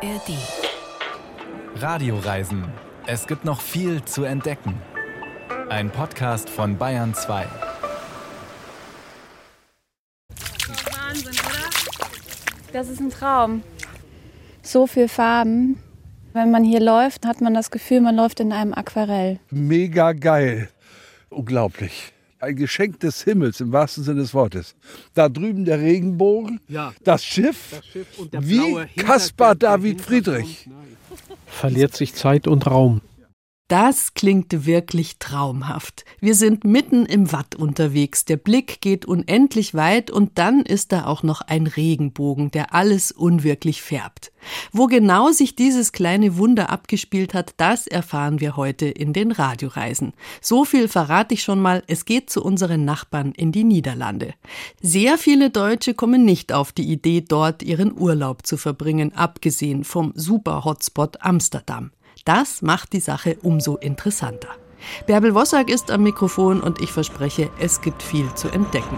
ARD. Radioreisen. Es gibt noch viel zu entdecken. Ein Podcast von Bayern 2. Wahnsinn, oder? Das ist ein Traum. So viel Farben. Wenn man hier läuft, hat man das Gefühl, man läuft in einem Aquarell. Mega geil. Unglaublich. Ein Geschenk des Himmels im wahrsten Sinne des Wortes. Da drüben der Regenbogen, Ja. das Schiff, Das Schiff und der wie der David. Friedrich. Verliert sich Zeit und Raum. Das klingt wirklich traumhaft. Wir sind mitten im Watt unterwegs. Der Blick geht unendlich weit und dann ist da auch noch ein Regenbogen, der alles unwirklich färbt. Wo genau sich dieses kleine Wunder abgespielt hat, das erfahren wir heute in den Radioreisen. So viel verrate ich schon mal, es geht zu unseren Nachbarn in die Niederlande. Sehr viele Deutsche kommen nicht auf die Idee, dort ihren Urlaub zu verbringen, abgesehen vom Super-Hotspot Amsterdam. Das macht die Sache umso interessanter. Bärbel Wossack ist am Mikrofon und ich verspreche, es gibt viel zu entdecken.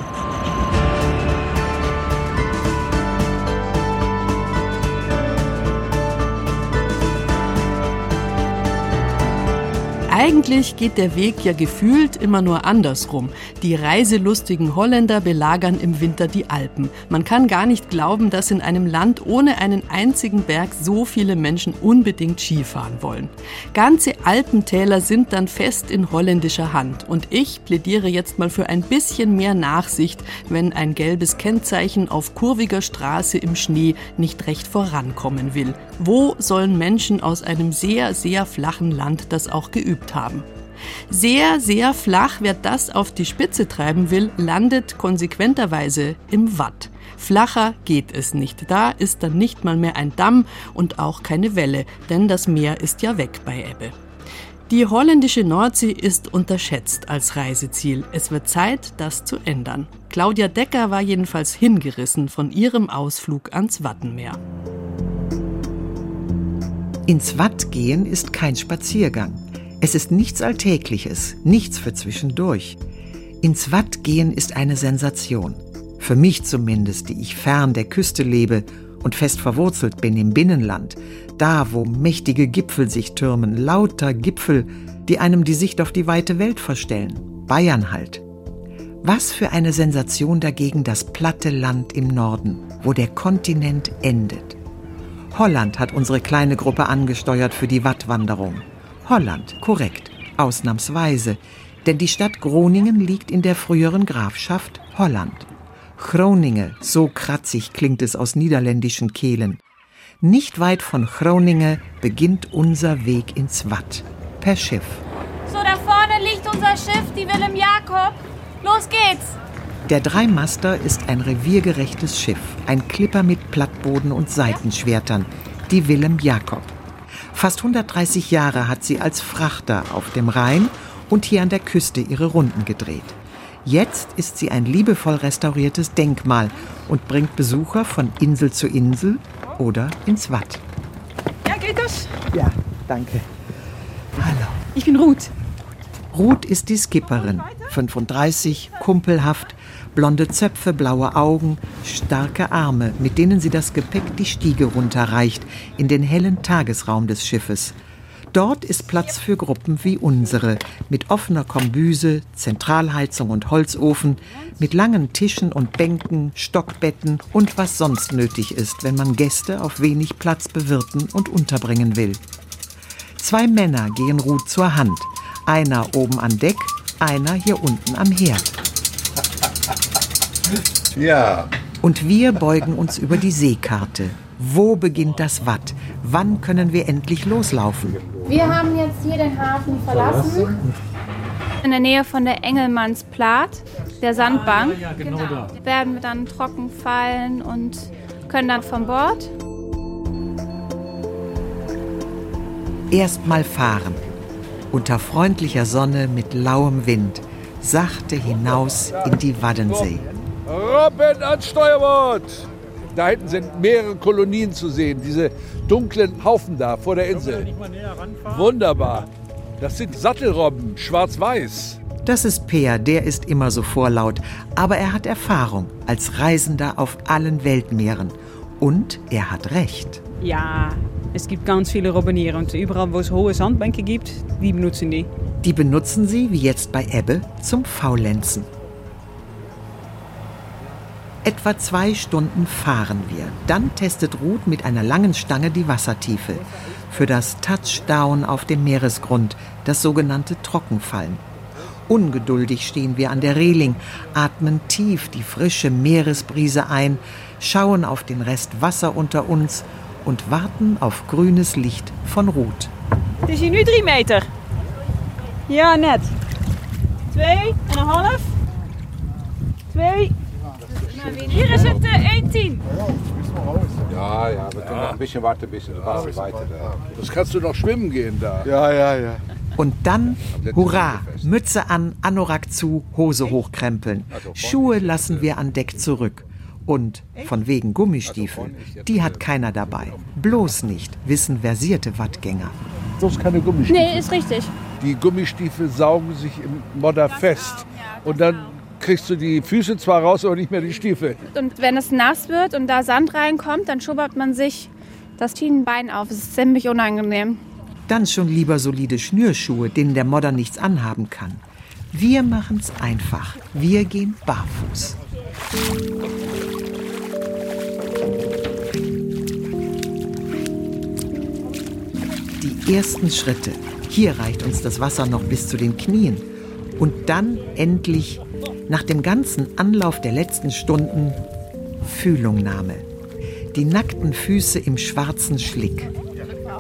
Eigentlich geht der Weg ja gefühlt immer nur andersrum. Die reiselustigen Holländer belagern im Winter die Alpen. Man kann gar nicht glauben, dass in einem Land ohne einen einzigen Berg so viele Menschen unbedingt Skifahren wollen. Ganze Alpentäler sind dann fest in holländischer Hand. Und ich plädiere jetzt mal für ein bisschen mehr Nachsicht, wenn ein gelbes Kennzeichen auf kurviger Straße im Schnee nicht recht vorankommen will. Wo sollen Menschen aus einem sehr, sehr flachen Land das auch geübt haben? Sehr, sehr flach, wer das auf die Spitze treiben will, landet konsequenterweise im Watt. Flacher geht es nicht. Da ist dann nicht mal mehr ein Damm und auch keine Welle, denn das Meer ist ja weg bei Ebbe. Die holländische Nordsee ist unterschätzt als Reiseziel. Es wird Zeit, das zu ändern. Claudia Decker war jedenfalls hingerissen von ihrem Ausflug ans Wattenmeer. Ins Watt gehen ist kein Spaziergang. Es ist nichts Alltägliches, nichts für zwischendurch. Ins Watt gehen ist eine Sensation. Für mich zumindest, die ich fern der Küste lebe und fest verwurzelt bin im Binnenland, da wo mächtige Gipfel sich türmen, lauter Gipfel, die einem die Sicht auf die weite Welt verstellen. Bayern halt. Was für eine Sensation dagegen das platte Land im Norden, wo der Kontinent endet. Holland hat unsere kleine Gruppe angesteuert für die Wattwanderung. Holland, korrekt, ausnahmsweise, denn die Stadt Groningen liegt in der früheren Grafschaft Holland. Groningen, so kratzig klingt es aus niederländischen Kehlen. Nicht weit von Groningen beginnt unser Weg ins Watt, per Schiff. So, da vorne liegt unser Schiff, die Willem Jakob. Los geht's! Der Dreimaster ist ein reviergerechtes Schiff, ein Klipper mit Plattboden und Seitenschwertern, die Willem Jakob. Fast 130 Jahre hat sie als Frachter auf dem Rhein und hier an der Küste ihre Runden gedreht. Jetzt ist sie ein liebevoll restauriertes Denkmal und bringt Besucher von Insel zu Insel oder ins Watt. Ja, geht das? Ja, danke. Hallo. Ich bin Ruth. Ruth ist die Skipperin, 35, kumpelhaft, blonde Zöpfe, blaue Augen, starke Arme, mit denen sie das Gepäck die Stiege runterreicht in den hellen Tagesraum des Schiffes. Dort ist Platz für Gruppen wie unsere, mit offener Kombüse, Zentralheizung und Holzofen, mit langen Tischen und Bänken, Stockbetten und was sonst nötig ist, wenn man Gäste auf wenig Platz bewirten und unterbringen will. Zwei Männer gehen Ruth zur Hand, einer oben an Deck, einer hier unten am Herd. Ja, Und wir beugen uns über die Seekarte. Wo beginnt das Watt? Wann können wir endlich loslaufen? Wir haben jetzt hier den Hafen verlassen. In der Nähe von der Engelmannsplaat, der Sandbank, Ja, genau da. werden wir dann trocken fallen und können dann von Bord. Erstmal fahren. Unter freundlicher Sonne mit lauem Wind. Sachte hinaus in die Waddensee. Robben ans Steuerbord! Da hinten sind mehrere Kolonien zu sehen, diese dunklen Haufen da vor der Insel. Wunderbar. Das sind Sattelrobben, schwarz-weiß. Das ist Peer, der ist immer so vorlaut. Aber er hat Erfahrung als Reisender auf allen Weltmeeren. Und er hat recht. Ja, Es gibt ganz viele Robben hier und überall, wo es hohe Sandbänke gibt, die benutzen die. Die benutzen sie, wie jetzt bei Ebbe, zum Faulenzen. Etwa zwei Stunden fahren wir. Dann testet Ruth mit einer langen Stange die Wassertiefe. Für das Touchdown auf dem Meeresgrund, das sogenannte Trockenfallen. Ungeduldig stehen wir an der Reling, atmen tief die frische Meeresbrise ein, schauen auf den Rest Wasser unter uns und warten auf grünes Licht von Ruth. Het is hier nu drie meter. Ja, net. Twee en een half. Hier is het 1,10. Ja, ja, wir können noch ein bisschen warten, bis das Wasser weiter. Das kannst du noch schwimmen gehen da. Ja, ja, ja. Und dann, hurra, Mütze an, Anorak zu, Hose hochkrempeln. Schuhe lassen wir an Deck zurück. Und von wegen Gummistiefeln, die hat keiner dabei. Bloß nicht, wissen versierte Wattgänger. Das ist keine Gummistiefel. Nee, ist richtig. Die Gummistiefel saugen sich im Modder fest. Und dann kriegst du die Füße zwar raus, aber nicht mehr die Stiefel. Und wenn es nass wird und da Sand reinkommt, dann schubbert man sich das Schienenbein auf. Es ist ziemlich unangenehm. Dann schon lieber solide Schnürschuhe, denen der Modder nichts anhaben kann. Wir machen's einfach. Wir gehen barfuß. Die ersten Schritte. Hier reicht uns das Wasser noch bis zu den Knien. Und dann endlich, nach dem ganzen Anlauf der letzten Stunden, Fühlungnahme. Die nackten Füße im schwarzen Schlick.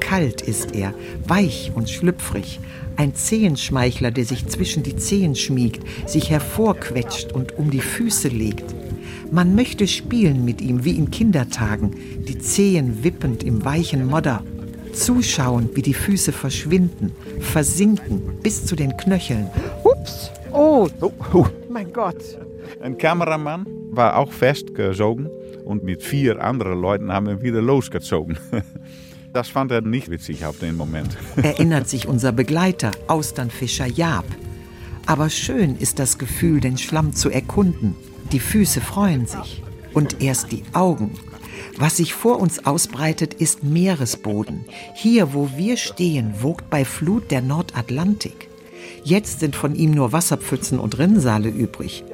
Kalt ist er, weich und schlüpfrig. Ein Zehenschmeichler, der sich zwischen die Zehen schmiegt, sich hervorquetscht und um die Füße legt. Man möchte spielen mit ihm wie in Kindertagen, die Zehen wippend im weichen Modder. Zuschauen, wie die Füße verschwinden, versinken bis zu den Knöcheln. Ups. Oh, oh, oh, mein Gott. Ein Kameramann war auch festgezogen und mit vier anderen Leuten haben wir wieder losgezogen. Das fand er nicht witzig auf den Moment. Erinnert sich unser Begleiter, Austernfischer Jaab. Aber schön ist das Gefühl, den Schlamm zu erkunden. Die Füße freuen sich. Und erst die Augen. Was sich vor uns ausbreitet, ist Meeresboden. Hier, wo wir stehen, wogt bei Flut der Nordatlantik. Jetzt sind von ihm nur Wasserpfützen und Rinnsale übrig.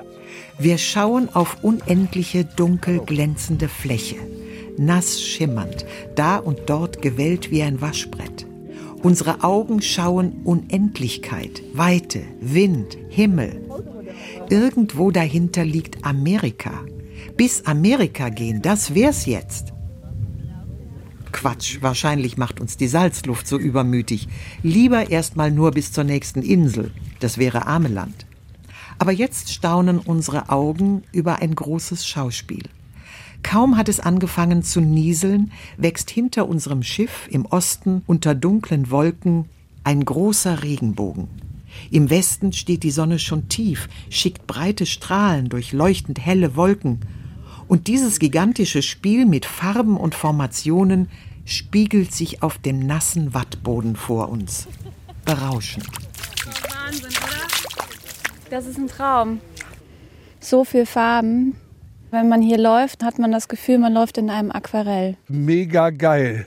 Wir schauen auf unendliche dunkel glänzende Fläche, nass schimmernd, da und dort gewellt wie ein Waschbrett. Unsere Augen schauen Unendlichkeit, Weite, Wind, Himmel. Irgendwo dahinter liegt Amerika. Bis Amerika gehen, das wär's jetzt. Quatsch, wahrscheinlich macht uns die Salzluft so übermütig. Lieber erst mal nur bis zur nächsten Insel. Das wäre Ameland. Aber jetzt staunen unsere Augen über ein großes Schauspiel. Kaum hat es angefangen zu nieseln, wächst hinter unserem Schiff im Osten unter dunklen Wolken ein großer Regenbogen. Im Westen steht die Sonne schon tief, schickt breite Strahlen durch leuchtend helle Wolken. Und dieses gigantische Spiel mit Farben und Formationen spiegelt sich auf dem nassen Wattboden vor uns. Berauschend. Wahnsinn, oder? Das ist ein Traum. So viel Farben. Wenn man hier läuft, hat man das Gefühl, man läuft in einem Aquarell. Mega geil.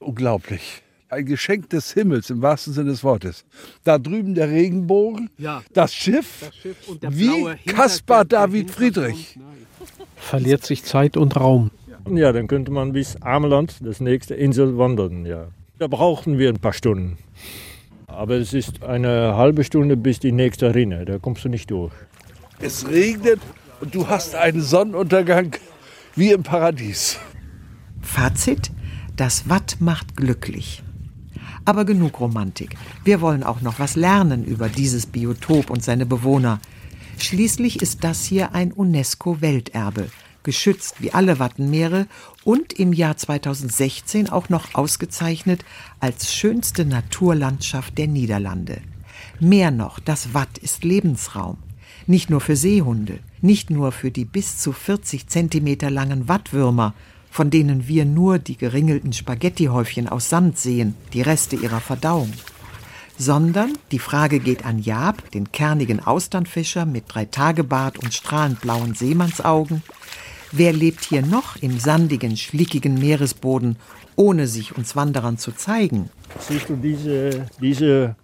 Unglaublich. Ein Geschenk des Himmels im wahrsten Sinne des Wortes. Da drüben der Regenbogen, Ja. das Schiff, Das Schiff und der wie der David. Friedrich. Verliert sich Zeit und Raum. Ja, dann könnte man bis Ameland, das nächste Insel, wandern. Ja. Da brauchten wir ein paar Stunden. Aber es ist eine halbe Stunde bis die nächste Rinne. Da kommst du nicht durch. Es regnet und du hast einen Sonnenuntergang wie im Paradies. Fazit: Das Watt macht glücklich. Aber genug Romantik. Wir wollen auch noch was lernen über dieses Biotop und seine Bewohner. Schließlich ist das hier ein UNESCO-Welterbe, geschützt wie alle Wattenmeere und im Jahr 2016 auch noch ausgezeichnet als schönste Naturlandschaft der Niederlande. Mehr noch, das Watt ist Lebensraum. Nicht nur für Seehunde, nicht nur für die bis zu 40 Zentimeter langen Wattwürmer, von denen wir nur die geringelten Spaghettihäufchen aus Sand sehen, die Reste ihrer Verdauung. Sondern die Frage geht an Jab, den kernigen Austernfischer mit Dreitagebart und strahlend blauen Seemannsaugen. Wer lebt hier noch im sandigen, schlickigen Meeresboden, ohne sich uns Wanderern zu zeigen? Siehst du diese, diese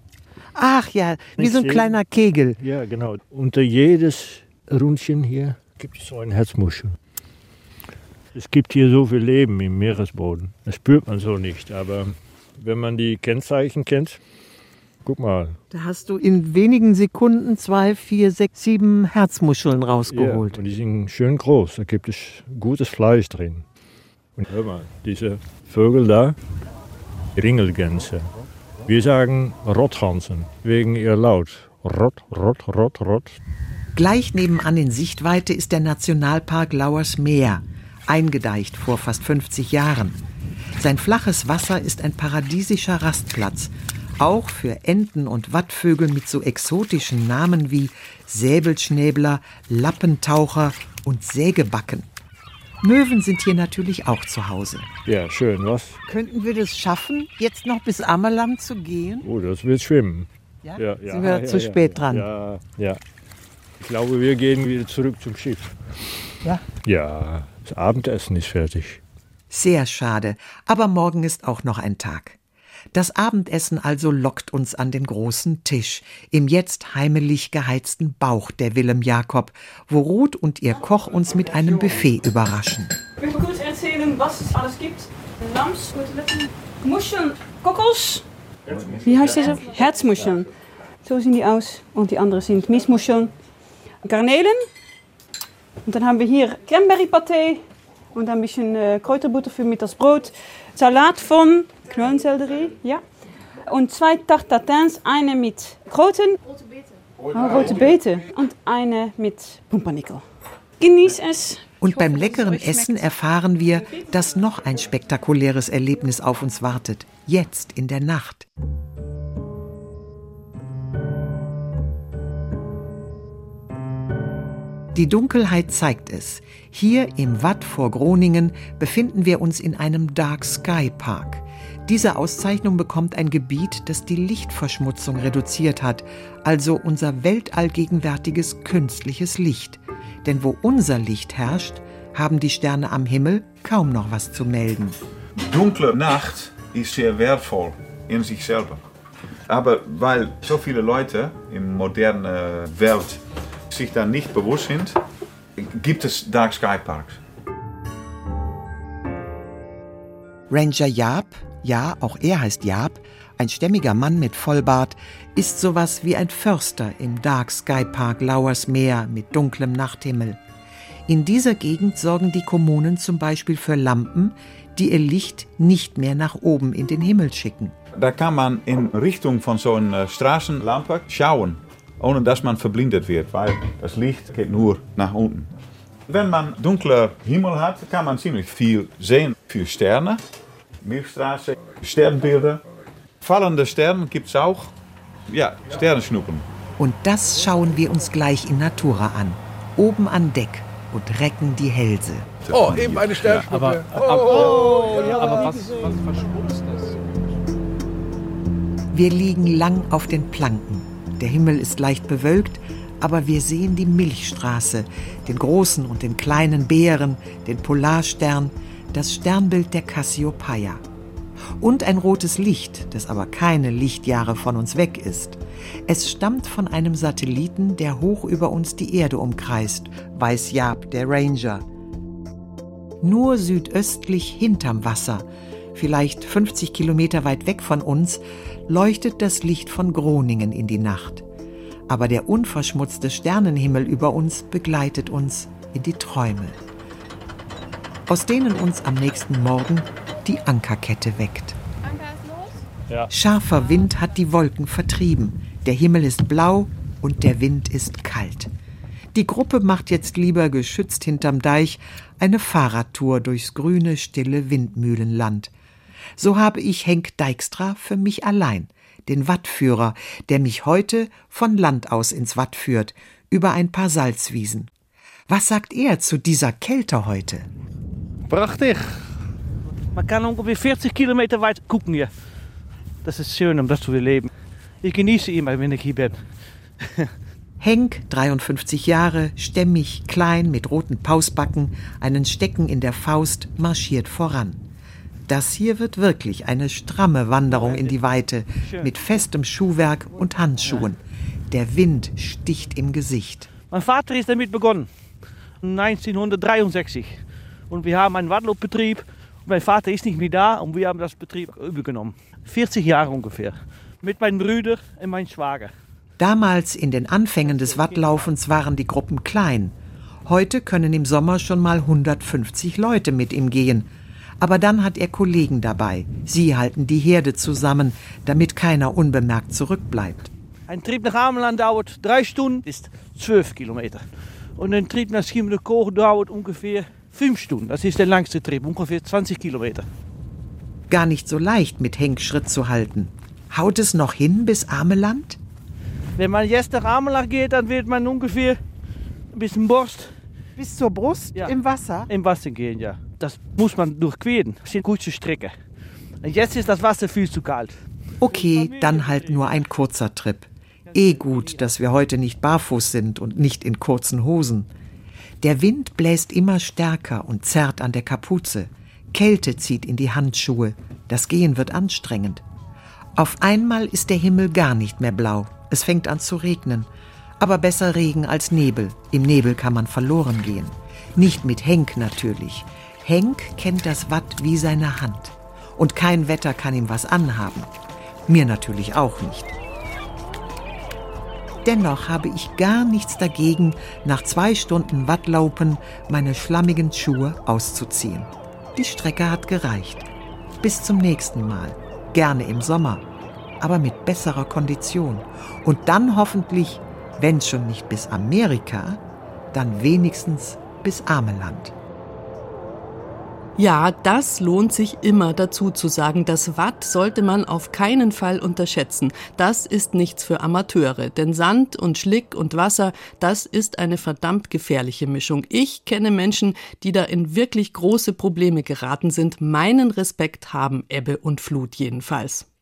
Ach ja, wie so ein kleiner Kegel. Ja, genau. Unter jedes Rundchen hier gibt es so ein Herzmuschel. Es gibt hier so viel Leben im Meeresboden. Das spürt man so nicht. Aber wenn man die Kennzeichen kennt, guck mal. Da hast du in wenigen Sekunden zwei, vier, sechs, sieben Herzmuscheln Ja, rausgeholt. und die sind schön groß. Da gibt es gutes Fleisch drin. Und hör mal, diese Vögel da, Ringelgänse. Wir sagen Rotthansen wegen ihr Laut. Rott, Rott, Rott, Rott. Gleich nebenan in Sichtweite ist der Nationalpark Lauers Meer, eingedeicht vor fast 50 Jahren. Sein flaches Wasser ist ein paradiesischer Rastplatz, auch für Enten und Wattvögel mit so exotischen Namen wie Säbelschnäbler, Lappentaucher und Sägebacken. Möwen sind hier natürlich auch zu Hause. Ja, schön, was? Könnten wir das schaffen, jetzt noch bis Ammerland zu gehen? Oh, das wird schwimmen. Ja? Ja, Sind wir zu spät dran? Ja, ja. Ich glaube, wir gehen wieder zurück zum Schiff. Ja. Ja, das Abendessen ist fertig. Sehr schade, aber morgen ist auch noch ein Tag. Das Abendessen also lockt uns an den großen Tisch, im jetzt heimelig geheizten Bauch der Willem Jakob, wo Ruth und ihr Koch uns mit einem Buffet überraschen. Ich möchte kurz erzählen, was es alles gibt. Lams, Muscheln, Kokkels. Wie heißt diese? Herzmuscheln. So sehen die aus. Und die anderen sind Miesmuscheln, Garnelen. Und dann haben wir hier Cranberry-Pâté und ein bisschen äh, Kräuterbutter für mit das Brot. Salat von Knollenselderie, ja. Und zwei Tartatins, eine mit Kroten. Rote Beete. Oh, rote Beete. Und eine mit Pumpernickel. Genieß es. Und beim leckeren Essen erfahren wir, dass noch ein spektakuläres Erlebnis auf uns wartet. Jetzt in der Nacht. Die Dunkelheit zeigt es. Hier im Watt vor Groningen befinden wir uns in einem Dark Sky Park. Diese Auszeichnung bekommt ein Gebiet, das die Lichtverschmutzung reduziert hat, also unser weltallgegenwärtiges künstliches Licht. Denn wo unser Licht herrscht, haben die Sterne am Himmel kaum noch was zu melden. Dunkle Nacht ist sehr wertvoll in sich selber. Aber weil so viele Leute in moderner Welt sich da nicht bewusst sind, gibt es Dark Sky Parks. Ranger Jaap, ja, auch er heißt Jaap, ein stämmiger Mann mit Vollbart, ist sowas wie ein Förster im Dark Sky Park Lauers Meer mit dunklem Nachthimmel. In dieser Gegend sorgen die Kommunen zum Beispiel für Lampen, die ihr Licht nicht mehr nach oben in den Himmel schicken. Da kann man in Richtung von so einer Straßenlampe schauen, ohne dass man verblindet wird, weil das Licht geht nur nach unten. Wenn man dunkler Himmel hat, kann man ziemlich viel sehen für Sterne, Milchstraße, Sternbilder. Fallende Sterne gibt es auch, ja, Sternschnuppen. Und das schauen wir uns gleich in Natura an, oben an Deck und recken die Hälse. Oh, eben eine Sternschnuppe. Aber, oh, aber, oh, ja. aber was, was verschmutzt ist? Wir liegen lang auf den Planken. Der Himmel ist leicht bewölkt, aber wir sehen die Milchstraße, den großen und den kleinen Bären, den Polarstern, das Sternbild der Cassiopeia. Und ein rotes Licht, das aber keine Lichtjahre von uns weg ist. Es stammt von einem Satelliten, der hoch über uns die Erde umkreist, weiß Jaap, der Ranger. Nur südöstlich hinterm Wasser, vielleicht 50 Kilometer weit weg von uns, leuchtet das Licht von Groningen in die Nacht. Aber der unverschmutzte Sternenhimmel über uns begleitet uns in die Träume, aus denen uns am nächsten Morgen die Ankerkette weckt. Ja. Scharfer Wind hat die Wolken vertrieben, der Himmel ist blau und der Wind ist kalt. Die Gruppe macht jetzt lieber geschützt hinterm Deich eine Fahrradtour durchs grüne, stille Windmühlenland. So habe ich Henk Dijkstra für mich allein, den Wattführer, der mich heute von Land aus ins Watt führt, über ein paar Salzwiesen. Was sagt er zu dieser Kälte heute? Prachtig. Man kann ungefähr 40 Kilometer weit gucken hier. Das ist schön, um das zu erleben. Ich genieße immer, wenn ich hier bin. Henk, 53 Jahre, stämmig, klein, mit roten Pausbacken, einen Stecken in der Faust, marschiert voran. Das hier wird wirklich eine stramme Wanderung in die Weite, mit festem Schuhwerk und Handschuhen. Der Wind sticht im Gesicht. Mein Vater ist damit begonnen, 1963. Und wir haben einen Wadloopbetrieb. Mein Vater ist nicht mehr da und wir haben das Betrieb übergenommen. 40 Jahre ungefähr. Mit meinem Brüder und meinem Schwager. Damals in den Anfängen des Wattlaufens waren die Gruppen klein. Heute können im Sommer schon mal 150 Leute mit ihm gehen. Aber dann hat er Kollegen dabei. Sie halten die Herde zusammen, damit keiner unbemerkt zurückbleibt. Ein Trieb nach Ameland dauert drei Stunden, ist 12 Kilometer. Und ein Trieb nach Schiermonnikoog dauert ungefähr fünf Stunden. Das ist der langste Trieb, ungefähr 20 Kilometer. Gar nicht so leicht, mit Henk Schritt zu halten. Haut es noch hin bis Ameland? Wenn man jetzt nach Ameland geht, dann wird man ungefähr bis zum Brust. Bis zur Brust Ja. im Wasser? Im Wasser gehen, ja. Das muss man durchqueren. Das sind gute Strecke. Und jetzt ist das Wasser viel zu kalt. Okay, dann halt nur ein kurzer Trip. Eh gut, dass wir heute nicht barfuß sind und nicht in kurzen Hosen. Der Wind bläst immer stärker und zerrt an der Kapuze. Kälte zieht in die Handschuhe. Das Gehen wird anstrengend. Auf einmal ist der Himmel gar nicht mehr blau. Es fängt an zu regnen. Aber besser Regen als Nebel. Im Nebel kann man verloren gehen. Nicht mit Henk natürlich. Henk kennt das Watt wie seine Hand. Und kein Wetter kann ihm was anhaben. Mir natürlich auch nicht. Dennoch habe ich gar nichts dagegen, nach zwei Stunden Wattlaupen meine schlammigen Schuhe auszuziehen. Die Strecke hat gereicht. Bis zum nächsten Mal. Gerne im Sommer, aber mit besserer Kondition. Und dann hoffentlich, wenn schon nicht bis Amerika, dann wenigstens bis Ameland. Ja, das lohnt sich immer dazu zu sagen. Das Watt sollte man auf keinen Fall unterschätzen. Das ist nichts für Amateure. Denn Sand und Schlick und Wasser, das ist eine verdammt gefährliche Mischung. Ich kenne Menschen, die da in wirklich große Probleme geraten sind. Meinen Respekt haben Ebbe und Flut jedenfalls.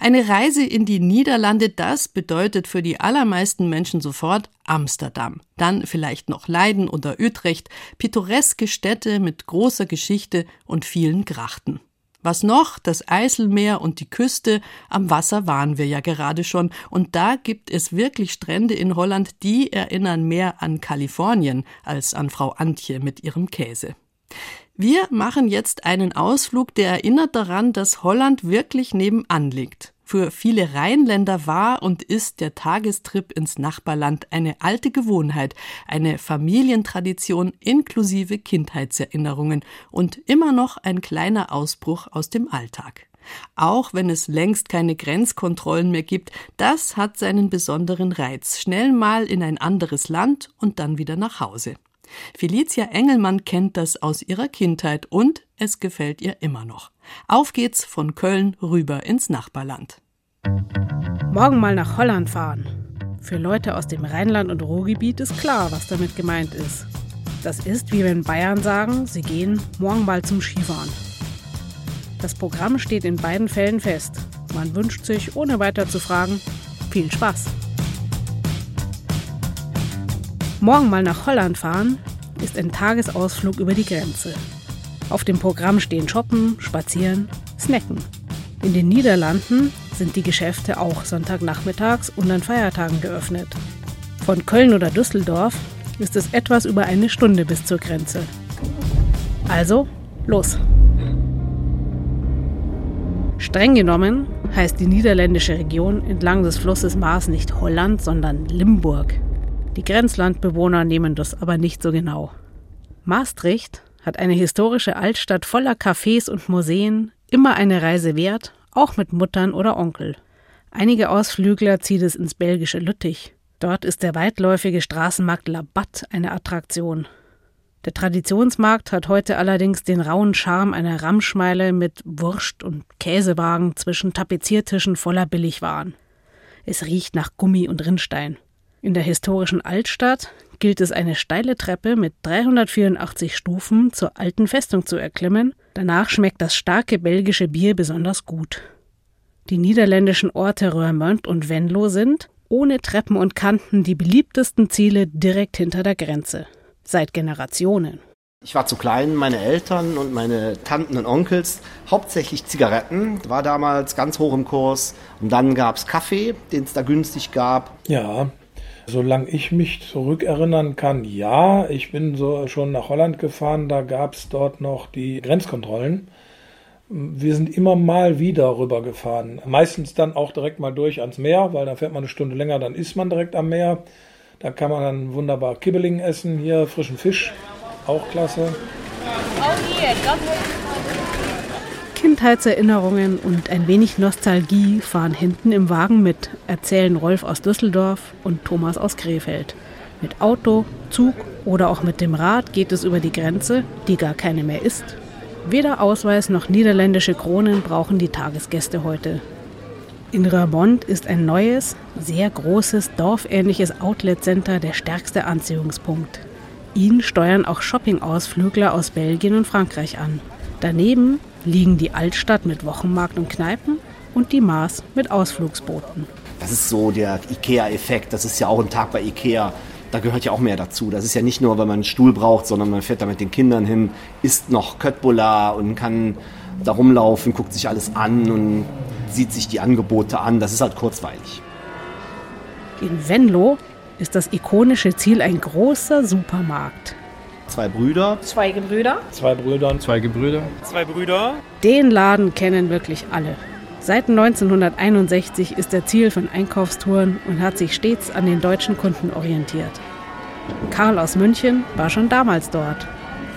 Eine Reise in die Niederlande, das bedeutet für die allermeisten Menschen sofort Amsterdam. Dann vielleicht noch Leiden oder Utrecht, pittoreske Städte mit großer Geschichte und vielen Grachten. Was noch? Das Eiselmeer und die Küste. Am Wasser waren wir ja gerade schon. Und da gibt es wirklich Strände in Holland, die erinnern mehr an Kalifornien als an Frau Antje mit ihrem Käse. Wir machen jetzt einen Ausflug, der erinnert daran, dass Holland wirklich nebenan liegt. Für viele Rheinländer war und ist der Tagestrip ins Nachbarland eine alte Gewohnheit, eine Familientradition inklusive Kindheitserinnerungen und immer noch ein kleiner Ausbruch aus dem Alltag. Auch wenn es längst keine Grenzkontrollen mehr gibt, das hat seinen besonderen Reiz. Schnell mal in ein anderes Land und dann wieder nach Hause. Felicia Engelmann kennt das aus ihrer Kindheit und es gefällt ihr immer noch. Auf geht's von Köln rüber ins Nachbarland. Morgen mal nach Holland fahren. Für Leute aus dem Rheinland und Ruhrgebiet ist klar, was damit gemeint ist. Das ist, wie wenn Bayern sagen, sie gehen morgen mal zum Skifahren. Das Programm steht in beiden Fällen fest. Man wünscht sich, ohne weiter zu fragen, viel Spaß. Morgen mal nach Holland fahren ist ein Tagesausflug über die Grenze. Auf dem Programm stehen Shoppen, Spazieren, Snacken. In den Niederlanden sind die Geschäfte auch Sonntagnachmittags und an Feiertagen geöffnet. Von Köln oder Düsseldorf ist es etwas über eine Stunde bis zur Grenze. Also, los! Streng genommen heißt die niederländische Region entlang des Flusses Maas nicht Holland, sondern Limburg. Die Grenzlandbewohner nehmen das aber nicht so genau. Maastricht hat eine historische Altstadt voller Cafés und Museen, immer eine Reise wert, auch mit Muttern oder Onkel. Einige Ausflügler zieht es ins belgische Lüttich. Dort ist der weitläufige Straßenmarkt Labatt eine Attraktion. Der Traditionsmarkt hat heute allerdings den rauen Charme einer Ramschmeile mit Wurst und Käsewagen zwischen Tapeziertischen voller Billigwaren. Es riecht nach Gummi und Rinnstein. In der historischen Altstadt gilt es, eine steile Treppe mit 384 Stufen zur alten Festung zu erklimmen. Danach schmeckt das starke belgische Bier besonders gut. Die niederländischen Orte Roermond und Venlo sind, ohne Treppen und Kanten die beliebtesten Ziele direkt hinter der Grenze. Seit Generationen. Ich war zu klein, meine Eltern und meine Tanten und Onkels, hauptsächlich Zigaretten, war damals ganz hoch im Kurs. Und dann gab es Kaffee, den es da günstig gab. Ja, solange ich mich zurückerinnern kann, ja. Ich bin so schon nach Holland gefahren, da gab es dort noch die Grenzkontrollen. Wir sind immer mal wieder rübergefahren. Meistens dann auch direkt mal durch ans Meer, weil da fährt man eine Stunde länger, dann ist man direkt am Meer. Da kann man dann wunderbar Kibbeling essen, hier frischen Fisch. Auch klasse. Kindheitserinnerungen und ein wenig Nostalgie fahren hinten im Wagen mit, erzählen Rolf aus Düsseldorf und Thomas aus Krefeld. Mit Auto, Zug oder auch mit dem Rad geht es über die Grenze, die gar keine mehr ist. Weder Ausweis noch niederländische Kronen brauchen die Tagesgäste heute. In Rabond ist ein neues, sehr großes, dorfähnliches Outlet-Center der stärkste Anziehungspunkt. Ihn steuern auch Shopping-Ausflügler aus Belgien und Frankreich an. Daneben liegen die Altstadt mit Wochenmarkt und Kneipen und die Maas mit Ausflugsbooten. Das ist so der IKEA-Effekt. Das ist ja auch ein Tag bei IKEA. Da gehört ja auch mehr dazu. Das ist ja nicht nur, wenn man einen Stuhl braucht, sondern man fährt da mit den Kindern hin, isst noch Köttbullar und kann da rumlaufen, guckt sich alles an und sieht sich die Angebote an. Das ist halt kurzweilig. In Venlo ist das ikonische Ziel ein großer Supermarkt. Zwei Brüder. Zwei Gebrüder. Zwei Brüder und zwei Gebrüder. Zwei Brüder. Den Laden kennen wirklich alle. Seit 1961 ist er Ziel von Einkaufstouren und hat sich stets an den deutschen Kunden orientiert. Karl aus München war schon damals dort.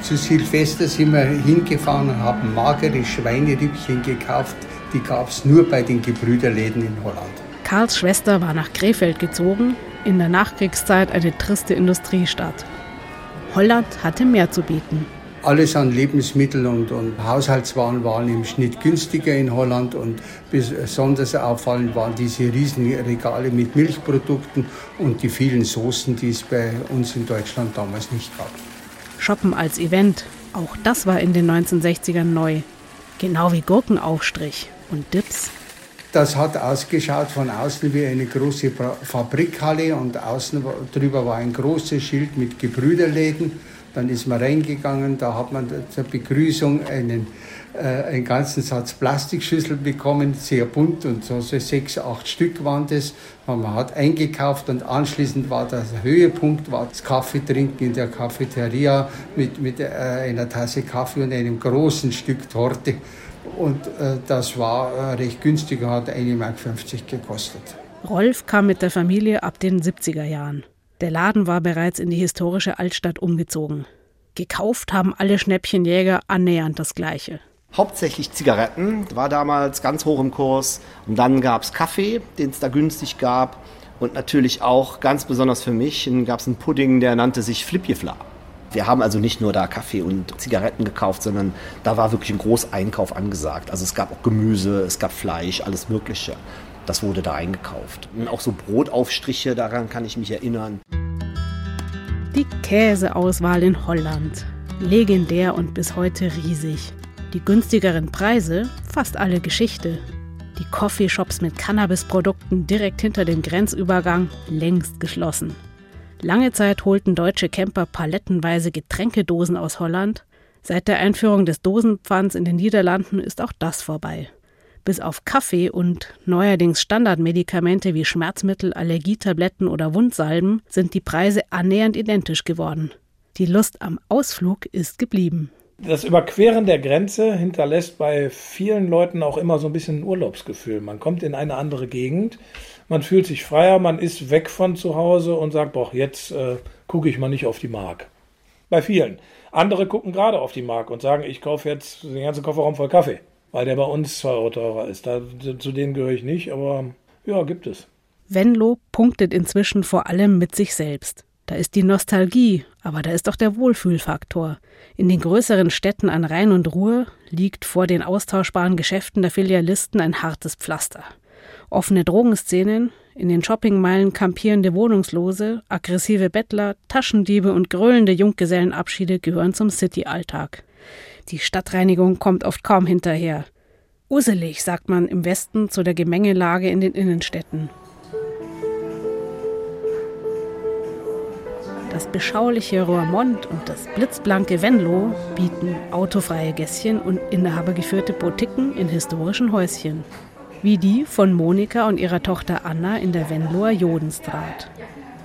Zu Silvester sind wir hingefahren und haben magere Schweinerippchen gekauft. Die gab es nur bei den Gebrüderläden in Holland. Karls Schwester war nach Krefeld gezogen in der Nachkriegszeit eine triste Industriestadt. Holland hatte mehr zu bieten. Alles an Lebensmitteln und, und, Haushaltswaren waren im Schnitt günstiger in Holland und besonders auffallend waren diese riesigen Regale mit Milchprodukten und die vielen Soßen, die es bei uns in Deutschland damals nicht gab. Shoppen als Event, auch das war in den 1960ern neu. Genau wie Gurkenaufstrich und Dips. Das hat ausgeschaut von außen wie eine große Fabrikhalle und außen drüber war ein großes Schild mit Gebrüderläden. Dann ist man reingegangen, da hat man zur Begrüßung einen, äh, einen ganzen Satz Plastikschüsseln bekommen, sehr bunt und so, so sechs, acht Stück waren das. Man hat eingekauft und anschließend war der Höhepunkt war das Kaffee trinken in der Cafeteria mit, mit äh, einer Tasse Kaffee und einem großen Stück Torte. Und äh, das war äh, recht günstig, hat 1,50 Mark gekostet. Rolf kam mit der Familie ab den 70er Jahren. Der Laden war bereits in die historische Altstadt umgezogen. Gekauft haben alle Schnäppchenjäger annähernd das Gleiche. Hauptsächlich Zigaretten, war damals ganz hoch im Kurs. Und dann gab es Kaffee, den es da günstig gab. Und natürlich auch ganz besonders für mich gab es einen Pudding, der nannte sich Flipjefla. Wir haben also nicht nur da Kaffee und Zigaretten gekauft, sondern da war wirklich ein Großeinkauf angesagt. Also es gab auch Gemüse, es gab Fleisch, alles Mögliche. Das wurde da eingekauft. Und auch so Brotaufstriche, daran kann ich mich erinnern. Die Käseauswahl in Holland. Legendär und bis heute riesig. Die günstigeren Preise, fast alle Geschichte. Die Coffeeshops mit Cannabisprodukten direkt hinter dem Grenzübergang längst geschlossen. Lange Zeit holten deutsche Camper palettenweise Getränkedosen aus Holland. Seit der Einführung des Dosenpfands in den Niederlanden ist auch das vorbei. Bis auf Kaffee und neuerdings Standardmedikamente wie Schmerzmittel, Allergietabletten oder Wundsalben sind die Preise annähernd identisch geworden. Die Lust am Ausflug ist geblieben. Das Überqueren der Grenze hinterlässt bei vielen Leuten auch immer so ein bisschen ein Urlaubsgefühl. Man kommt in eine andere Gegend, man fühlt sich freier, man ist weg von zu Hause und sagt, boah, jetzt äh, gucke ich mal nicht auf die Mark. Bei vielen. Andere gucken gerade auf die Mark und sagen, ich kaufe jetzt den ganzen Kofferraum voll Kaffee, weil der bei uns zwei Euro teurer ist. Da, zu denen gehöre ich nicht, aber ja, gibt es. Venlo punktet inzwischen vor allem mit sich selbst. Da ist die Nostalgie, aber da ist auch der Wohlfühlfaktor. In den größeren Städten an Rhein und Ruhr liegt vor den austauschbaren Geschäften der Filialisten ein hartes Pflaster offene Drogenszenen, in den Shoppingmeilen kampierende Wohnungslose, aggressive Bettler, Taschendiebe und gröhlende Junggesellenabschiede gehören zum City-Alltag. Die Stadtreinigung kommt oft kaum hinterher. Uselig, sagt man im Westen zu der Gemengelage in den Innenstädten. Das beschauliche Roermond und das blitzblanke Venlo bieten autofreie Gässchen und inhabergeführte Boutiquen in historischen Häuschen. Wie die von Monika und ihrer Tochter Anna in der Venloer Jodenstraat.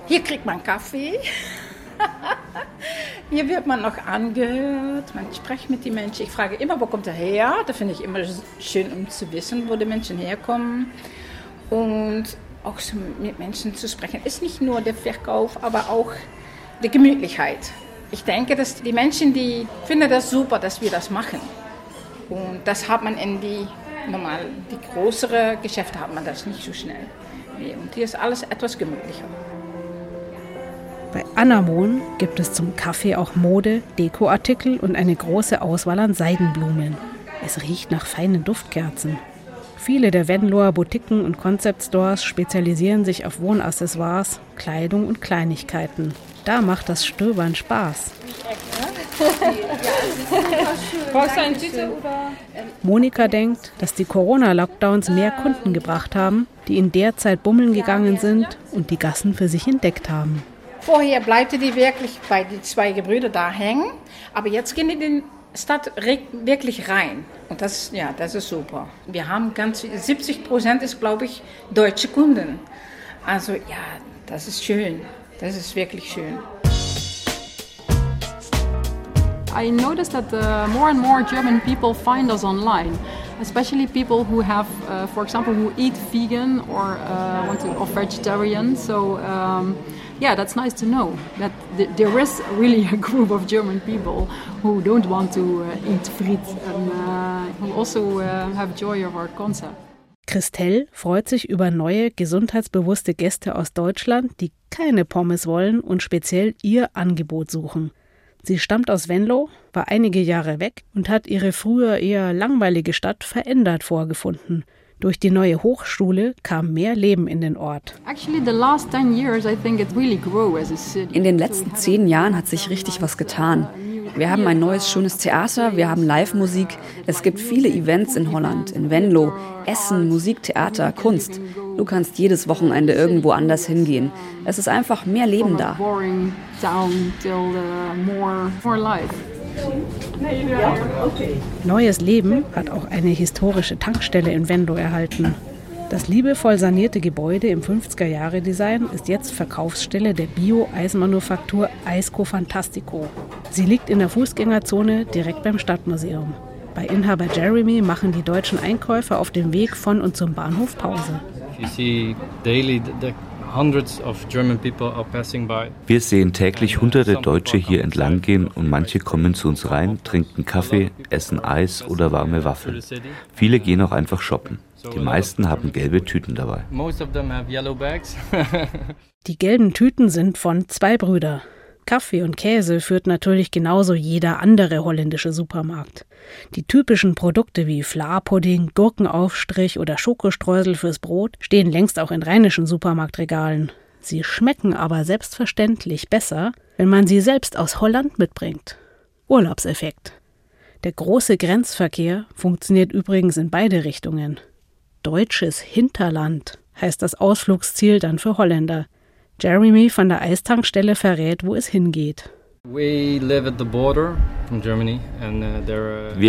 Hier kriegt man Kaffee. Hier wird man noch angehört, man spricht mit den Menschen. Ich frage immer, wo kommt er her? Da finde ich immer schön, um zu wissen, wo die Menschen herkommen. Und auch so mit Menschen zu sprechen, ist nicht nur der Verkauf, aber auch die Gemütlichkeit. Ich denke, dass die Menschen, die finden das super, dass wir das machen. Und das hat man in die normal, die größeren Geschäfte hat man das nicht so schnell. Nee, und hier ist alles etwas gemütlicher. Bei Anamon gibt es zum Kaffee auch Mode, Dekoartikel und eine große Auswahl an Seidenblumen. Es riecht nach feinen Duftkerzen. Viele der Venloer Boutiquen und Concept Stores spezialisieren sich auf Wohnaccessoires, Kleidung und Kleinigkeiten. Da macht das Stöbern Spaß. Brauchst du eine Tüte oder? Monika denkt, dass die Corona-Lockdowns mehr Kunden gebracht haben, die in der Zeit bummeln gegangen sind und die Gassen für sich entdeckt haben. Vorher bleibte die wirklich bei den zwei Gebrüder da hängen, aber jetzt gehen die in die Stadt wirklich rein. Und das, ja, das ist super. Wir haben ganz 70 Prozent ist, glaube ich, deutsche Kunden. Also ja, das ist schön. Das ist wirklich schön. I noticed that uh, more and more German people find us online, especially people who have, uh, for example, who eat vegan or uh, want to or vegetarian. So um, yeah, that's nice to know that th there is really a group of German people who don't want to uh, eat fried and uh, who also uh, have joy of our concept. Christelle freut sich über neue, gesundheitsbewusste Gäste aus Deutschland, die keine Pommes wollen und speziell ihr Angebot suchen. Sie stammt aus Venlo, war einige Jahre weg und hat ihre früher eher langweilige Stadt verändert vorgefunden. Durch die neue Hochschule kam mehr Leben in den Ort. In den letzten zehn Jahren hat sich richtig was getan. Wir haben ein neues, schönes Theater, wir haben Live-Musik. Es gibt viele Events in Holland, in Venlo. Essen, Musik, Theater, Kunst. Du kannst jedes Wochenende irgendwo anders hingehen. Es ist einfach mehr Leben da. Neues Leben hat auch eine historische Tankstelle in Venlo erhalten. Das liebevoll sanierte Gebäude im 50er-Jahre-Design ist jetzt Verkaufsstelle der Bio-Eismanufaktur Eisco Fantastico. Sie liegt in der Fußgängerzone direkt beim Stadtmuseum. Bei Inhaber Jeremy machen die deutschen Einkäufer auf dem Weg von und zum Bahnhof Pause. Wir sehen täglich hunderte Deutsche hier entlang gehen und manche kommen zu uns rein, trinken Kaffee, essen Eis oder warme Waffeln. Viele gehen auch einfach shoppen. Die meisten haben gelbe Tüten dabei. Die gelben Tüten sind von zwei Brüdern. Kaffee und Käse führt natürlich genauso jeder andere holländische Supermarkt. Die typischen Produkte wie Flapudding, Gurkenaufstrich oder Schokostreusel fürs Brot stehen längst auch in rheinischen Supermarktregalen. Sie schmecken aber selbstverständlich besser, wenn man sie selbst aus Holland mitbringt. Urlaubseffekt. Der große Grenzverkehr funktioniert übrigens in beide Richtungen. Deutsches Hinterland heißt das Ausflugsziel dann für Holländer. Jeremy von der Eistankstelle verrät, wo es hingeht. Uh, Wir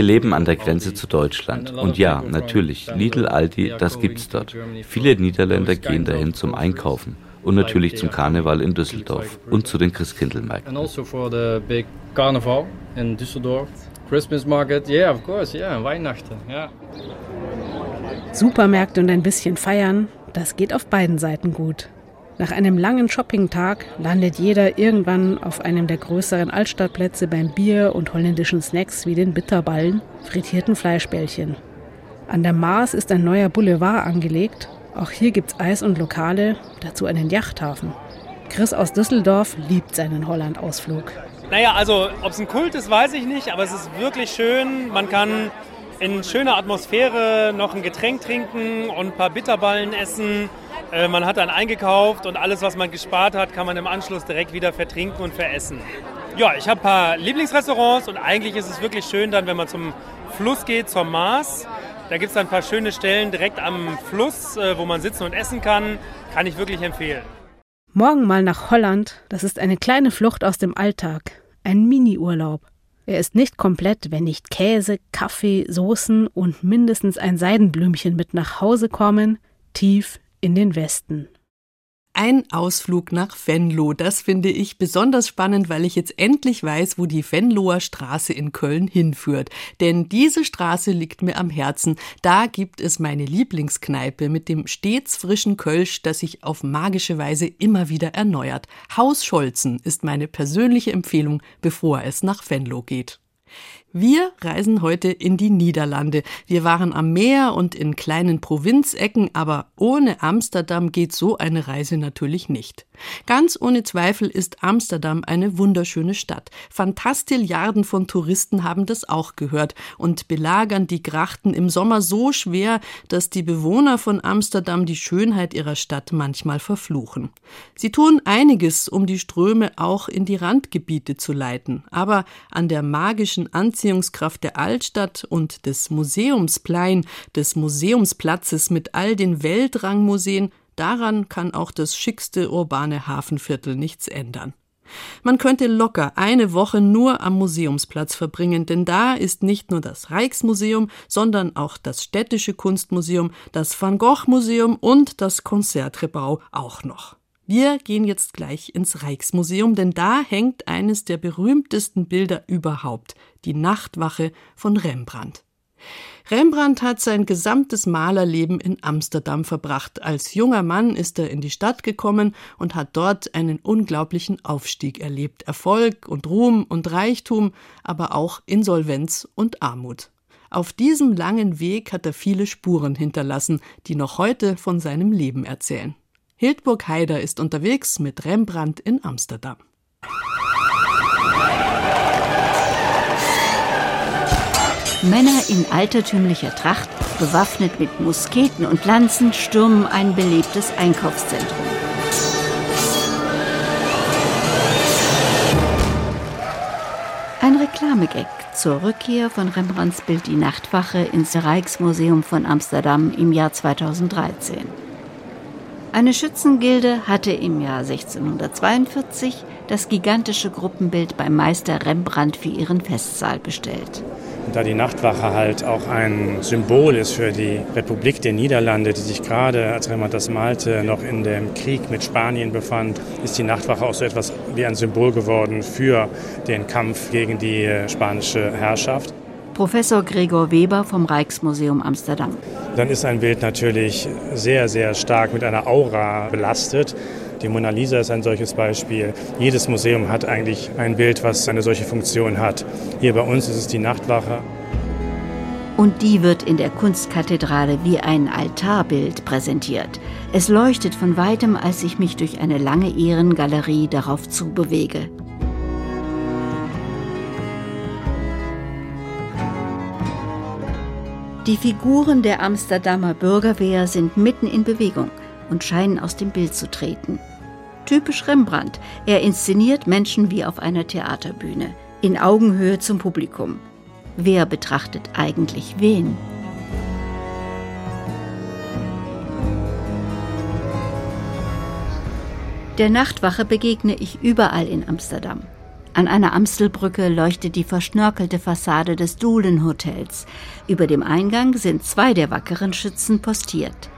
leben an der Grenze zu Deutschland. Und ja, natürlich, Lidl, Aldi, das gibt's dort. Viele Niederländer gehen dahin zum Einkaufen. Und natürlich zum Karneval in Düsseldorf und zu den Christkindlmärkten. also. Supermärkte und ein bisschen feiern, das geht auf beiden Seiten gut. Nach einem langen Shoppingtag landet jeder irgendwann auf einem der größeren Altstadtplätze beim Bier und holländischen Snacks wie den Bitterballen, frittierten Fleischbällchen. An der Maas ist ein neuer Boulevard angelegt. Auch hier gibt's Eis und Lokale, dazu einen Yachthafen. Chris aus Düsseldorf liebt seinen Holland-Ausflug. Naja, also ob es ein Kult ist, weiß ich nicht, aber es ist wirklich schön. Man kann in schöner Atmosphäre noch ein Getränk trinken und ein paar Bitterballen essen. Äh, man hat dann eingekauft und alles, was man gespart hat, kann man im Anschluss direkt wieder vertrinken und veressen. Ja, ich habe ein paar Lieblingsrestaurants und eigentlich ist es wirklich schön dann, wenn man zum Fluss geht, zur Maas. Da gibt es dann ein paar schöne Stellen direkt am Fluss, äh, wo man sitzen und essen kann. Kann ich wirklich empfehlen. Morgen mal nach Holland, das ist eine kleine Flucht aus dem Alltag, ein Mini-Urlaub. Er ist nicht komplett, wenn nicht Käse, Kaffee, Soßen und mindestens ein Seidenblümchen mit nach Hause kommen, tief in den Westen. Ein Ausflug nach Venlo, das finde ich besonders spannend, weil ich jetzt endlich weiß, wo die Venloer Straße in Köln hinführt. Denn diese Straße liegt mir am Herzen. Da gibt es meine Lieblingskneipe mit dem stets frischen Kölsch, das sich auf magische Weise immer wieder erneuert. Haus Scholzen ist meine persönliche Empfehlung, bevor es nach Venlo geht. Wir reisen heute in die Niederlande. Wir waren am Meer und in kleinen Provinzecken, aber ohne Amsterdam geht so eine Reise natürlich nicht. Ganz ohne Zweifel ist Amsterdam eine wunderschöne Stadt. Fantastilliarden von Touristen haben das auch gehört und belagern die Grachten im Sommer so schwer, dass die Bewohner von Amsterdam die Schönheit ihrer Stadt manchmal verfluchen. Sie tun einiges, um die Ströme auch in die Randgebiete zu leiten, aber an der magischen Anziehung Anziehungskraft der Altstadt und des Museumsplein, des Museumsplatzes mit all den Weltrangmuseen, daran kann auch das schickste urbane Hafenviertel nichts ändern. Man könnte locker eine Woche nur am Museumsplatz verbringen, denn da ist nicht nur das Rijksmuseum, sondern auch das Städtische Kunstmuseum, das Van Gogh Museum und das Konzertrebau auch noch. Wir gehen jetzt gleich ins Rijksmuseum, denn da hängt eines der berühmtesten Bilder überhaupt, die Nachtwache von Rembrandt. Rembrandt hat sein gesamtes Malerleben in Amsterdam verbracht. Als junger Mann ist er in die Stadt gekommen und hat dort einen unglaublichen Aufstieg erlebt. Erfolg und Ruhm und Reichtum, aber auch Insolvenz und Armut. Auf diesem langen Weg hat er viele Spuren hinterlassen, die noch heute von seinem Leben erzählen. Hildburg Haider ist unterwegs mit Rembrandt in Amsterdam. Männer in altertümlicher Tracht, bewaffnet mit Musketen und Lanzen, stürmen ein belebtes Einkaufszentrum. Ein Reklamegag zur Rückkehr von Rembrandts Bild Die Nachtwache ins Rijksmuseum von Amsterdam im Jahr 2013. Eine Schützengilde hatte im Jahr 1642 das gigantische Gruppenbild beim Meister Rembrandt für ihren Festsaal bestellt. Da die Nachtwache halt auch ein Symbol ist für die Republik der Niederlande, die sich gerade, als Rembrandt das malte, noch in dem Krieg mit Spanien befand, ist die Nachtwache auch so etwas wie ein Symbol geworden für den Kampf gegen die spanische Herrschaft. Professor Gregor Weber vom Rijksmuseum Amsterdam. Dann ist ein Bild natürlich sehr, sehr stark mit einer Aura belastet. Die Mona Lisa ist ein solches Beispiel. Jedes Museum hat eigentlich ein Bild, was eine solche Funktion hat. Hier bei uns ist es die Nachtwache. Und die wird in der Kunstkathedrale wie ein Altarbild präsentiert. Es leuchtet von weitem, als ich mich durch eine lange Ehrengalerie darauf zubewege. Die Figuren der Amsterdamer Bürgerwehr sind mitten in Bewegung und scheinen aus dem Bild zu treten. Typisch Rembrandt, er inszeniert Menschen wie auf einer Theaterbühne, in Augenhöhe zum Publikum. Wer betrachtet eigentlich wen? Der Nachtwache begegne ich überall in Amsterdam. An einer Amstelbrücke leuchtet die verschnörkelte Fassade des Duhlen Hotels. Über dem Eingang sind zwei der wackeren Schützen postiert.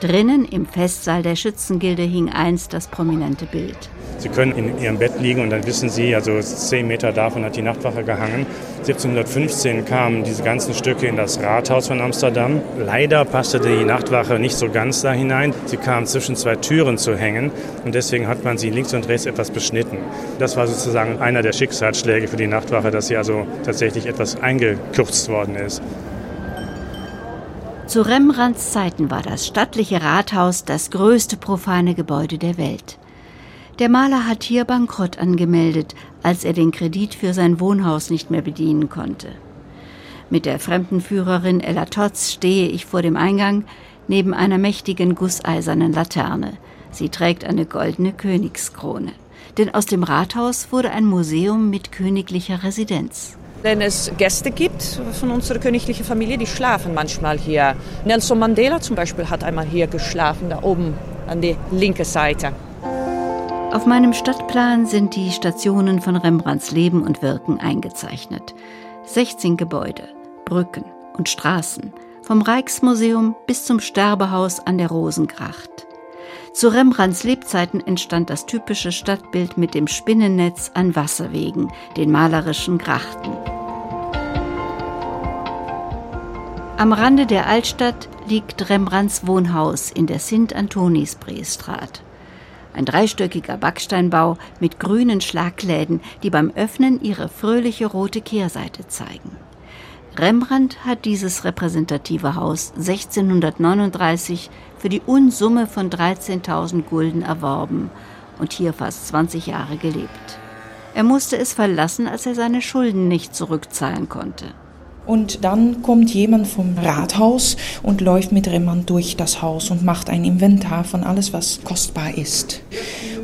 Drinnen im Festsaal der Schützengilde hing einst das prominente Bild. Sie können in Ihrem Bett liegen und dann wissen Sie, also zehn Meter davon hat die Nachtwache gehangen. 1715 kamen diese ganzen Stücke in das Rathaus von Amsterdam. Leider passte die Nachtwache nicht so ganz da hinein. Sie kam zwischen zwei Türen zu hängen und deswegen hat man sie links und rechts etwas beschnitten. Das war sozusagen einer der Schicksalsschläge für die Nachtwache, dass sie also tatsächlich etwas eingekürzt worden ist. Zu Rembrandts Zeiten war das stattliche Rathaus das größte profane Gebäude der Welt. Der Maler hat hier Bankrott angemeldet, als er den Kredit für sein Wohnhaus nicht mehr bedienen konnte. Mit der Fremdenführerin Ella Totz stehe ich vor dem Eingang neben einer mächtigen gusseisernen Laterne. Sie trägt eine goldene Königskrone. Denn aus dem Rathaus wurde ein Museum mit königlicher Residenz. Wenn es Gäste gibt von unserer königlichen Familie, die schlafen manchmal hier. Nelson Mandela zum Beispiel hat einmal hier geschlafen, da oben an die linke Seite. Auf meinem Stadtplan sind die Stationen von Rembrandts Leben und Wirken eingezeichnet. 16 Gebäude, Brücken und Straßen, vom Rijksmuseum bis zum Sterbehaus an der Rosengracht. Zu Rembrandts Lebzeiten entstand das typische Stadtbild mit dem Spinnennetz an Wasserwegen, den malerischen Grachten. Am Rande der Altstadt liegt Rembrandts Wohnhaus in der Sint-Antonis-Breestraat. Ein dreistöckiger Backsteinbau mit grünen Schlagläden, die beim Öffnen ihre fröhliche rote Kehrseite zeigen. Rembrandt hat dieses repräsentative Haus 1639 für die Unsumme von 13.000 Gulden erworben und hier fast 20 Jahre gelebt. Er musste es verlassen, als er seine Schulden nicht zurückzahlen konnte. Und dann kommt jemand vom Rathaus und läuft mit Rembrandt durch das Haus und macht ein Inventar von alles, was kostbar ist.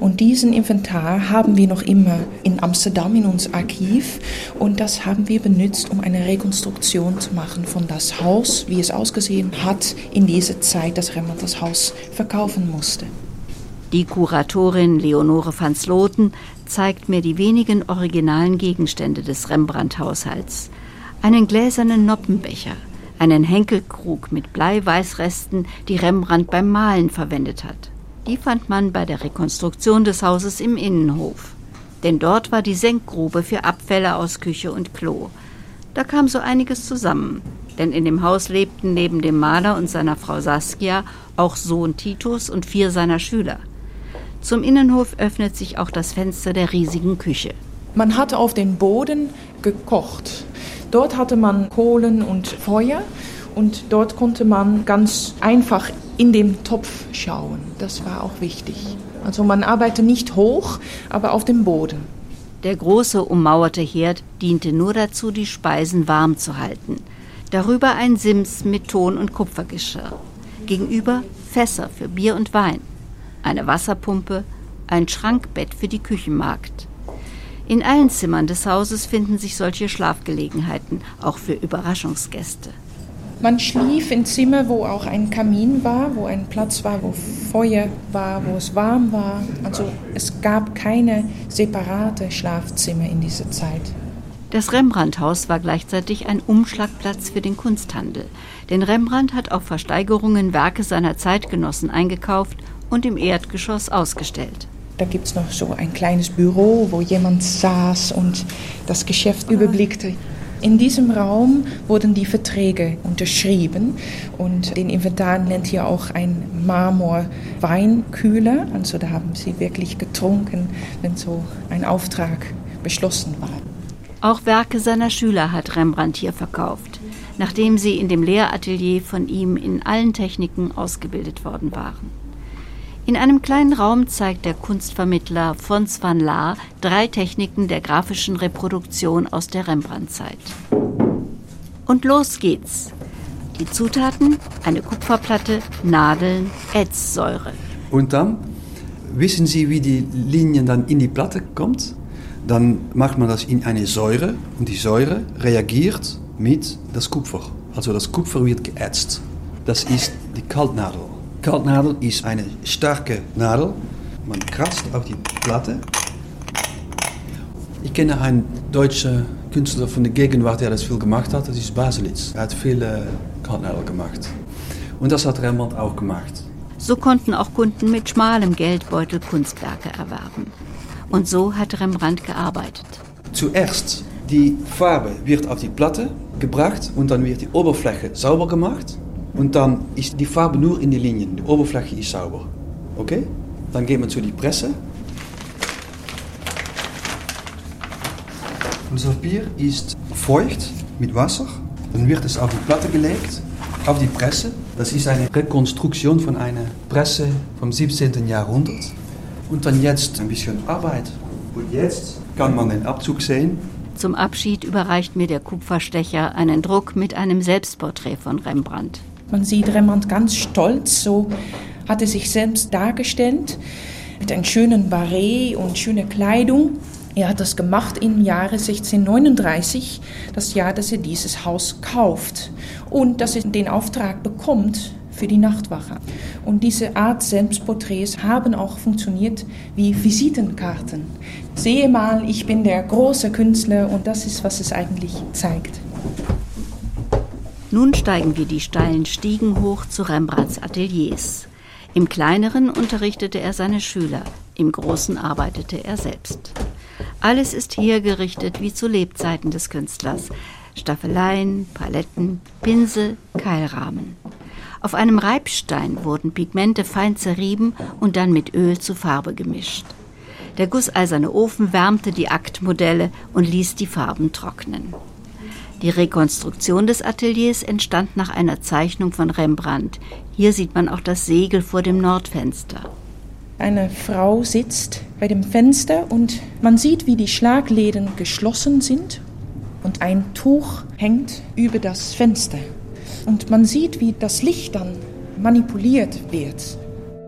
Und diesen Inventar haben wir noch immer in Amsterdam in unserem Archiv und das haben wir benutzt, um eine Rekonstruktion zu machen von das Haus, wie es ausgesehen hat in dieser Zeit, dass Rembrandt das Haus verkaufen musste. Die Kuratorin Leonore van Sloten zeigt mir die wenigen originalen Gegenstände des Rembrandt-Haushalts einen gläsernen Noppenbecher, einen Henkelkrug mit Bleiweißresten, die Rembrandt beim Malen verwendet hat. Die fand man bei der Rekonstruktion des Hauses im Innenhof. Denn dort war die Senkgrube für Abfälle aus Küche und Klo. Da kam so einiges zusammen. Denn in dem Haus lebten neben dem Maler und seiner Frau Saskia auch Sohn Titus und vier seiner Schüler. Zum Innenhof öffnet sich auch das Fenster der riesigen Küche. Man hat auf dem Boden gekocht. Dort hatte man Kohlen und Feuer und dort konnte man ganz einfach in den Topf schauen. Das war auch wichtig. Also man arbeitet nicht hoch, aber auf dem Boden. Der große ummauerte Herd diente nur dazu, die Speisen warm zu halten. Darüber ein Sims mit Ton- und Kupfergeschirr. Gegenüber Fässer für Bier und Wein. Eine Wasserpumpe, ein Schrankbett für die Küchenmagd. In allen Zimmern des Hauses finden sich solche Schlafgelegenheiten, auch für Überraschungsgäste. Man schlief in Zimmer, wo auch ein Kamin war, wo ein Platz war, wo Feuer war, wo es warm war. Also es gab keine separate Schlafzimmer in dieser Zeit. Das Rembrandt-Haus war gleichzeitig ein Umschlagplatz für den Kunsthandel. Denn Rembrandt hat auf Versteigerungen Werke seiner Zeitgenossen eingekauft und im Erdgeschoss ausgestellt. Da gibt es noch so ein kleines Büro, wo jemand saß und das Geschäft überblickte. In diesem Raum wurden die Verträge unterschrieben und den Inventar nennt hier auch ein Marmor-Weinkühler. Also da haben sie wirklich getrunken, wenn so ein Auftrag beschlossen war. Auch Werke seiner Schüler hat Rembrandt hier verkauft, nachdem sie in dem Lehratelier von ihm in allen Techniken ausgebildet worden waren. In einem kleinen Raum zeigt der Kunstvermittler Fons van Laar drei Techniken der grafischen Reproduktion aus der Rembrandt-Zeit. Und los geht's. Die Zutaten: eine Kupferplatte, Nadeln, Ätzsäure. Und dann wissen Sie, wie die Linie dann in die Platte kommt? Dann macht man das in eine Säure und die Säure reagiert mit das Kupfer. Also das Kupfer wird geätzt. Das ist die Kaltnadel. Kaltnadel ist eine starke Nadel. Man kratzt auf die Platte. Ich kenne einen deutschen Künstler von der Gegenwart, der das viel gemacht hat. Das ist Baselitz. Er hat viele Kaltnadel gemacht. Und das hat Rembrandt auch gemacht. So konnten auch Kunden mit schmalem Geldbeutel Kunstwerke erwerben. Und so hat Rembrandt gearbeitet. Zuerst die Farbe wird auf die Platte gebracht und dann wird die Oberfläche sauber gemacht. Und dann ist die Farbe nur in die Linien. Die Oberfläche ist sauber. Okay? Dann gehen wir zu die Presse. Das Papier ist feucht mit Wasser. Dann wird es auf die Platte gelegt, auf die Presse. Das ist eine Rekonstruktion von einer Presse vom 17. Jahrhundert. Und dann jetzt ein bisschen Arbeit. Und jetzt kann man den Abzug sehen. Zum Abschied überreicht mir der Kupferstecher einen Druck mit einem Selbstporträt von Rembrandt. Man sieht Rembrandt ganz stolz, so hat er sich selbst dargestellt, mit einem schönen Barret und schöner Kleidung. Er hat das gemacht im Jahre 1639, das Jahr, dass er dieses Haus kauft. Und dass er den Auftrag bekommt für die Nachtwache. Und diese Art Selbstporträts haben auch funktioniert wie Visitenkarten. Sehe mal, ich bin der große Künstler und das ist, was es eigentlich zeigt. Nun steigen wir die steilen Stiegen hoch zu Rembrandts Ateliers. Im kleineren unterrichtete er seine Schüler, im großen arbeitete er selbst. Alles ist hergerichtet wie zu Lebzeiten des Künstlers. Staffeleien, Paletten, Pinsel, Keilrahmen. Auf einem Reibstein wurden Pigmente fein zerrieben und dann mit Öl zu Farbe gemischt. Der gusseiserne Ofen wärmte die Aktmodelle und ließ die Farben trocknen. Die Rekonstruktion des Ateliers entstand nach einer Zeichnung von Rembrandt. Hier sieht man auch das Segel vor dem Nordfenster. Eine Frau sitzt bei dem Fenster und man sieht, wie die Schlagläden geschlossen sind und ein Tuch hängt über das Fenster. Und man sieht, wie das Licht dann manipuliert wird.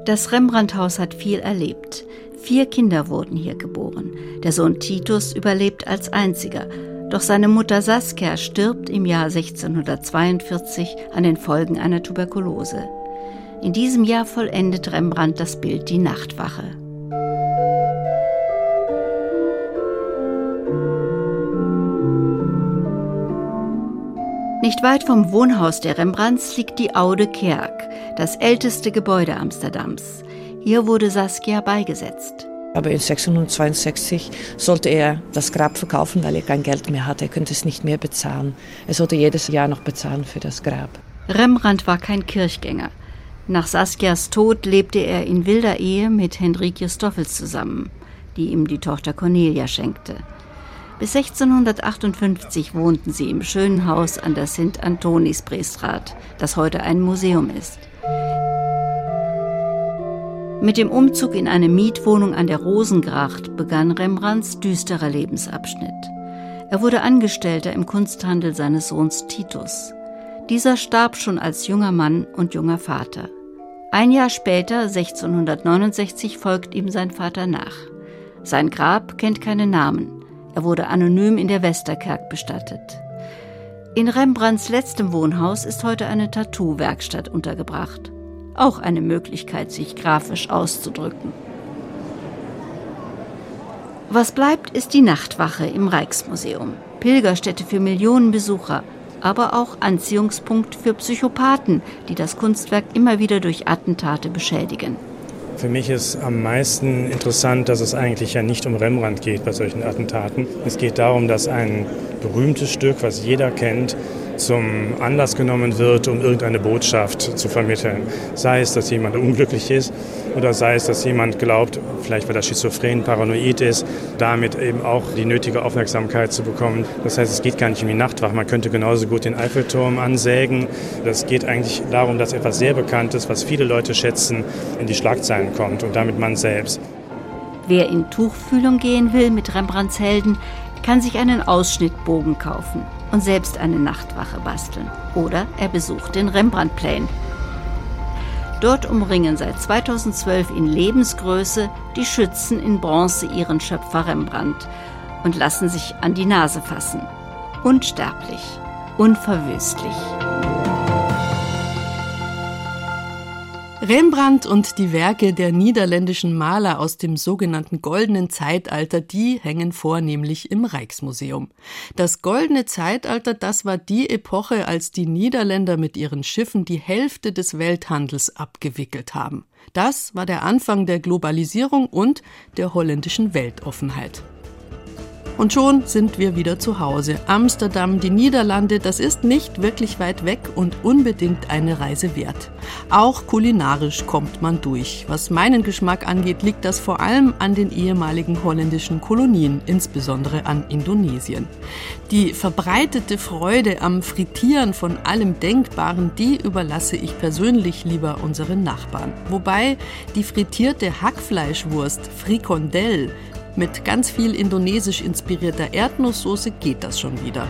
Das Rembrandt-Haus hat viel erlebt. Vier Kinder wurden hier geboren. Der Sohn Titus überlebt als einziger. Doch seine Mutter Saskia stirbt im Jahr 1642 an den Folgen einer Tuberkulose. In diesem Jahr vollendet Rembrandt das Bild Die Nachtwache. Nicht weit vom Wohnhaus der Rembrandts liegt die Oude Kerk, das älteste Gebäude Amsterdams. Hier wurde Saskia beigesetzt. Aber in 1662 sollte er das Grab verkaufen, weil er kein Geld mehr hatte. Er könnte es nicht mehr bezahlen. Er sollte jedes Jahr noch bezahlen für das Grab. Rembrandt war kein Kirchgänger. Nach Saskias Tod lebte er in wilder Ehe mit Henrike Stoffels zusammen, die ihm die Tochter Cornelia schenkte. Bis 1658 wohnten sie im schönen Haus an der St. Antonispreestraat, das heute ein Museum ist. Mit dem Umzug in eine Mietwohnung an der Rosengracht begann Rembrandts düsterer Lebensabschnitt. Er wurde Angestellter im Kunsthandel seines Sohns Titus. Dieser starb schon als junger Mann und junger Vater. Ein Jahr später, 1669, folgt ihm sein Vater nach. Sein Grab kennt keine Namen. Er wurde anonym in der Westerkerk bestattet. In Rembrandts letztem Wohnhaus ist heute eine Tattoo-Werkstatt untergebracht. Auch eine Möglichkeit, sich grafisch auszudrücken. Was bleibt, ist die Nachtwache im Rijksmuseum. Pilgerstätte für Millionen Besucher, aber auch Anziehungspunkt für Psychopathen, die das Kunstwerk immer wieder durch Attentate beschädigen. Für mich ist am meisten interessant, dass es eigentlich ja nicht um Rembrandt geht bei solchen Attentaten. Es geht darum, dass ein berühmtes Stück, was jeder kennt, zum Anlass genommen wird, um irgendeine Botschaft zu vermitteln. Sei es, dass jemand unglücklich ist oder sei es, dass jemand glaubt, vielleicht weil er schizophren, paranoid ist, damit eben auch die nötige Aufmerksamkeit zu bekommen. Das heißt, es geht gar nicht um die Nachtwache. Man könnte genauso gut den Eiffelturm ansägen. Das geht eigentlich darum, dass etwas sehr Bekanntes, was viele Leute schätzen, in die Schlagzeilen kommt und damit man selbst. Wer in Tuchfühlung gehen will mit Rembrandts Helden, kann sich einen Ausschnittbogen kaufen und selbst eine Nachtwache basteln. Oder er besucht den Rembrandtplan. Dort umringen seit 2012 in Lebensgröße die Schützen in Bronze ihren Schöpfer Rembrandt und lassen sich an die Nase fassen. Unsterblich, unverwüstlich. Rembrandt und die Werke der niederländischen Maler aus dem sogenannten Goldenen Zeitalter, die hängen vornehmlich im Rijksmuseum. Das Goldene Zeitalter, das war die Epoche, als die Niederländer mit ihren Schiffen die Hälfte des Welthandels abgewickelt haben. Das war der Anfang der Globalisierung und der holländischen Weltoffenheit. Und schon sind wir wieder zu Hause. Amsterdam, die Niederlande, das ist nicht wirklich weit weg und unbedingt eine Reise wert. Auch kulinarisch kommt man durch. Was meinen Geschmack angeht, liegt das vor allem an den ehemaligen holländischen Kolonien, insbesondere an Indonesien. Die verbreitete Freude am Frittieren von allem Denkbaren, die überlasse ich persönlich lieber unseren Nachbarn. Wobei die frittierte Hackfleischwurst, Frikondel, mit ganz viel indonesisch inspirierter Erdnusssoße geht das schon wieder.